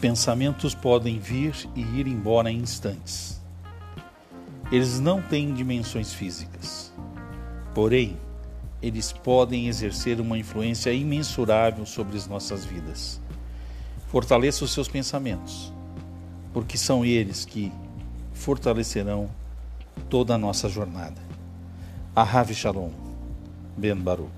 Pensamentos podem vir e ir embora em instantes. Eles não têm dimensões físicas. Porém, eles podem exercer uma influência imensurável sobre as nossas vidas. Fortaleça os seus pensamentos, porque são eles que fortalecerão toda a nossa jornada. Ahav Shalom, Ben Baruch.